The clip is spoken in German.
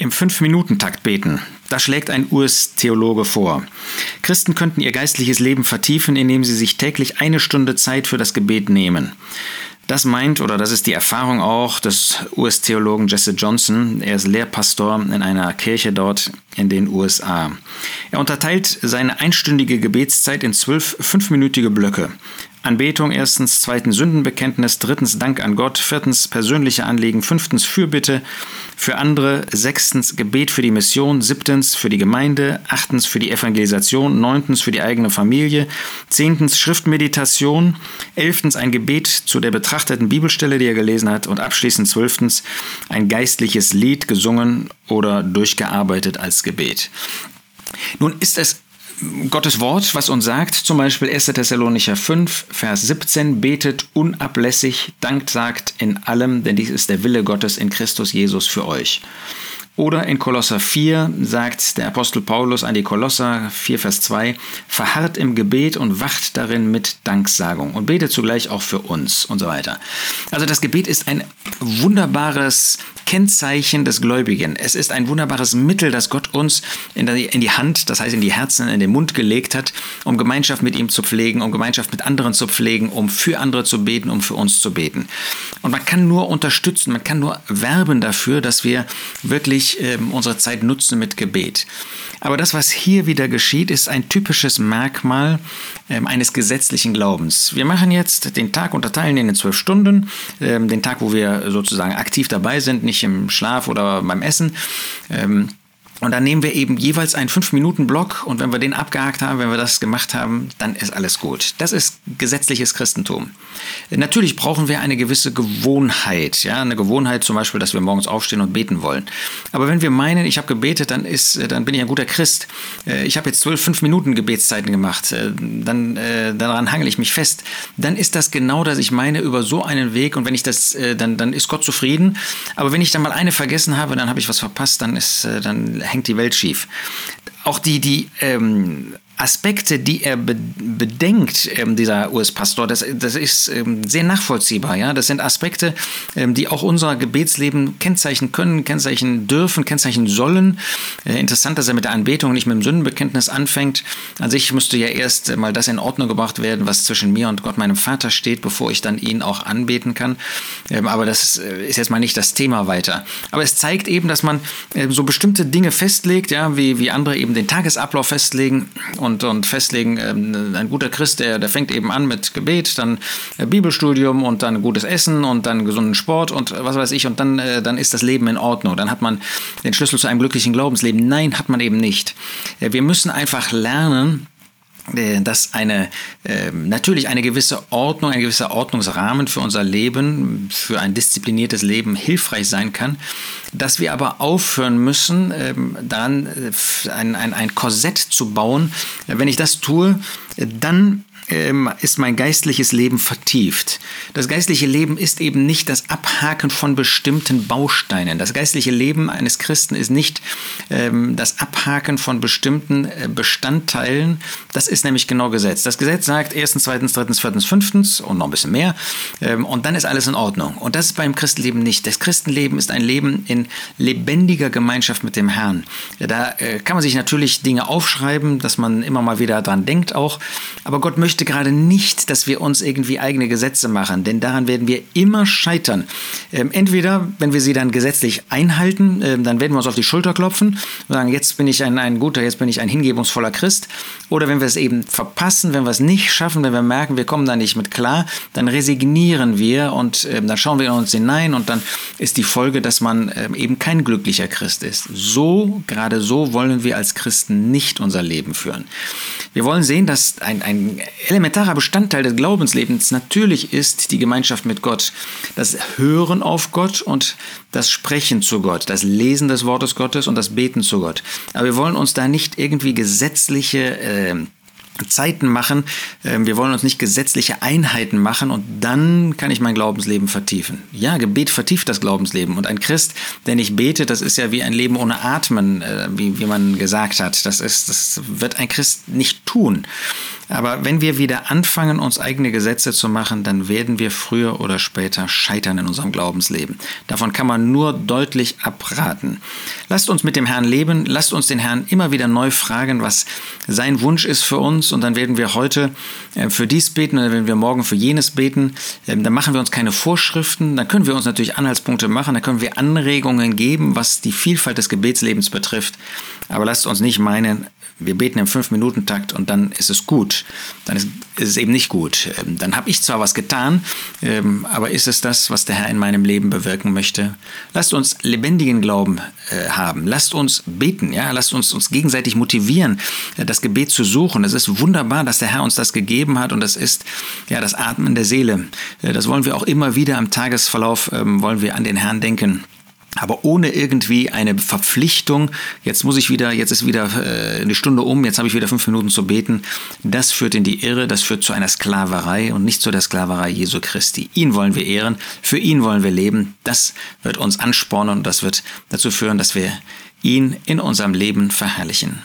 Im Fünf-Minuten-Takt beten. Das schlägt ein US-Theologe vor. Christen könnten ihr geistliches Leben vertiefen, indem sie sich täglich eine Stunde Zeit für das Gebet nehmen. Das meint, oder das ist die Erfahrung auch des US-Theologen Jesse Johnson. Er ist Lehrpastor in einer Kirche dort in den USA. Er unterteilt seine einstündige Gebetszeit in zwölf fünfminütige Blöcke. Anbetung erstens, zweitens Sündenbekenntnis, drittens Dank an Gott, viertens persönliche Anliegen, fünftens Fürbitte für andere, sechstens Gebet für die Mission, siebtens für die Gemeinde, achtens für die Evangelisation, neuntens für die eigene Familie, zehntens Schriftmeditation, elftens ein Gebet zu der betrachteten Bibelstelle, die er gelesen hat und abschließend zwölftens ein geistliches Lied gesungen oder durchgearbeitet als Gebet. Nun ist es Gottes Wort, was uns sagt, zum Beispiel 1. Thessalonicher 5, Vers 17, betet unablässig, dankt sagt in allem, denn dies ist der Wille Gottes in Christus Jesus für euch. Oder in Kolosser 4 sagt der Apostel Paulus an die Kolosser 4, Vers 2, verharrt im Gebet und wacht darin mit Danksagung und betet zugleich auch für uns und so weiter. Also das Gebet ist ein wunderbares Kennzeichen des Gläubigen. Es ist ein wunderbares Mittel, das Gott uns in die Hand, das heißt in die Herzen, in den Mund gelegt hat, um Gemeinschaft mit ihm zu pflegen, um Gemeinschaft mit anderen zu pflegen, um für andere zu beten, um für uns zu beten. Und man kann nur unterstützen, man kann nur werben dafür, dass wir wirklich äh, unsere Zeit nutzen mit Gebet. Aber das, was hier wieder geschieht, ist ein typisches Merkmal äh, eines gesetzlichen Glaubens. Wir machen jetzt den Tag, unterteilen in zwölf Stunden, äh, den Tag, wo wir sozusagen aktiv dabei sind, nicht im Schlaf oder beim Essen. Ähm, und dann nehmen wir eben jeweils einen 5-Minuten-Block und wenn wir den abgehakt haben, wenn wir das gemacht haben, dann ist alles gut. Das ist gesetzliches Christentum. Natürlich brauchen wir eine gewisse Gewohnheit, ja, eine Gewohnheit zum Beispiel, dass wir morgens aufstehen und beten wollen. Aber wenn wir meinen, ich habe gebetet, dann ist, dann bin ich ein guter Christ. Äh, ich habe jetzt 12, 5 Minuten Gebetszeiten gemacht, äh, dann äh, daran hangel ich mich fest. Dann ist das genau, dass ich meine über so einen Weg und wenn ich das, dann, dann ist Gott zufrieden. Aber wenn ich dann mal eine vergessen habe, dann habe ich was verpasst, dann ist, dann hängt die Welt schief. Auch die, die ähm, Aspekte, die er be bedenkt, ähm, dieser US-Pastor, das, das ist ähm, sehr nachvollziehbar. Ja? Das sind Aspekte, ähm, die auch unser Gebetsleben kennzeichnen können, kennzeichnen dürfen, kennzeichnen sollen. Äh, interessant, dass er mit der Anbetung nicht mit dem Sündenbekenntnis anfängt. An sich müsste ja erst mal das in Ordnung gebracht werden, was zwischen mir und Gott, meinem Vater steht, bevor ich dann ihn auch anbeten kann. Ähm, aber das äh, ist jetzt mal nicht das Thema weiter. Aber es zeigt eben, dass man äh, so bestimmte Dinge festlegt, ja, wie, wie andere eben den Tagesablauf festlegen und und, und festlegen, ähm, ein guter Christ, der, der fängt eben an mit Gebet, dann äh, Bibelstudium und dann gutes Essen und dann gesunden Sport und was weiß ich und dann, äh, dann ist das Leben in Ordnung. Dann hat man den Schlüssel zu einem glücklichen Glaubensleben. Nein, hat man eben nicht. Äh, wir müssen einfach lernen, äh, dass eine äh, natürlich eine gewisse Ordnung, ein gewisser Ordnungsrahmen für unser Leben, für ein diszipliniertes Leben hilfreich sein kann, dass wir aber aufhören müssen, ähm, daran äh, ein, ein, ein Korsett zu bauen. Wenn ich das tue, dann ähm, ist mein geistliches Leben vertieft. Das geistliche Leben ist eben nicht das Abhaken von bestimmten Bausteinen. Das geistliche Leben eines Christen ist nicht ähm, das Abhaken von bestimmten äh, Bestandteilen. Das ist nämlich genau Gesetz. Das Gesetz sagt erstens, zweitens, drittens, viertens, fünftens und noch ein bisschen mehr. Ähm, und dann ist alles in Ordnung. Und das ist beim Christenleben nicht. Das Christenleben ist ein Leben in lebendiger Gemeinschaft mit dem Herrn. Da äh, kann man sich natürlich Dinge aufschreiben, dass man immer mal wieder dran denkt auch. Aber Gott möchte möchte gerade nicht, dass wir uns irgendwie eigene Gesetze machen, denn daran werden wir immer scheitern. Ähm, entweder, wenn wir sie dann gesetzlich einhalten, ähm, dann werden wir uns auf die Schulter klopfen und sagen, jetzt bin ich ein, ein guter, jetzt bin ich ein hingebungsvoller Christ. Oder wenn wir es eben verpassen, wenn wir es nicht schaffen, wenn wir merken, wir kommen da nicht mit klar, dann resignieren wir und ähm, dann schauen wir in uns hinein und dann ist die Folge, dass man ähm, eben kein glücklicher Christ ist. So, gerade so wollen wir als Christen nicht unser Leben führen. Wir wollen sehen, dass ein, ein elementarer Bestandteil des Glaubenslebens natürlich ist die Gemeinschaft mit Gott. Das Hören auf Gott und das Sprechen zu Gott, das Lesen des Wortes Gottes und das Beten zu Gott. Aber wir wollen uns da nicht irgendwie gesetzliche äh, Zeiten machen. Ähm, wir wollen uns nicht gesetzliche Einheiten machen und dann kann ich mein Glaubensleben vertiefen. Ja, Gebet vertieft das Glaubensleben. Und ein Christ, der nicht betet, das ist ja wie ein Leben ohne Atmen, äh, wie, wie man gesagt hat. Das, ist, das wird ein Christ nicht tun. Aber wenn wir wieder anfangen, uns eigene Gesetze zu machen, dann werden wir früher oder später scheitern in unserem Glaubensleben. Davon kann man nur deutlich abraten. Lasst uns mit dem Herrn leben, lasst uns den Herrn immer wieder neu fragen, was sein Wunsch ist für uns und dann werden wir heute äh, für dies beten oder werden wir morgen für jenes beten. Ähm, dann machen wir uns keine Vorschriften, dann können wir uns natürlich Anhaltspunkte machen, dann können wir Anregungen geben, was die Vielfalt des Gebetslebens betrifft. Aber lasst uns nicht meinen, wir beten im Fünf-Minuten-Takt und dann ist es gut. Dann ist, es eben nicht gut. Ähm, dann habe ich zwar was getan, ähm, aber ist es das, was der Herr in meinem Leben bewirken möchte? Lasst uns lebendigen Glauben äh, haben. Lasst uns beten. Ja? Lasst uns uns gegenseitig motivieren, äh, das Gebet zu suchen. Es ist wunderbar, dass der Herr uns das gegeben hat und das ist ja das Atmen der Seele. Äh, das wollen wir auch immer wieder im Tagesverlauf, ähm, wollen wir an den Herrn denken aber ohne irgendwie eine Verpflichtung, jetzt muss ich wieder, jetzt ist wieder äh, eine Stunde um, jetzt habe ich wieder fünf Minuten zu beten, das führt in die Irre, das führt zu einer Sklaverei und nicht zu der Sklaverei Jesu Christi. Ihn wollen wir ehren, für ihn wollen wir leben, das wird uns anspornen und das wird dazu führen, dass wir ihn in unserem Leben verherrlichen.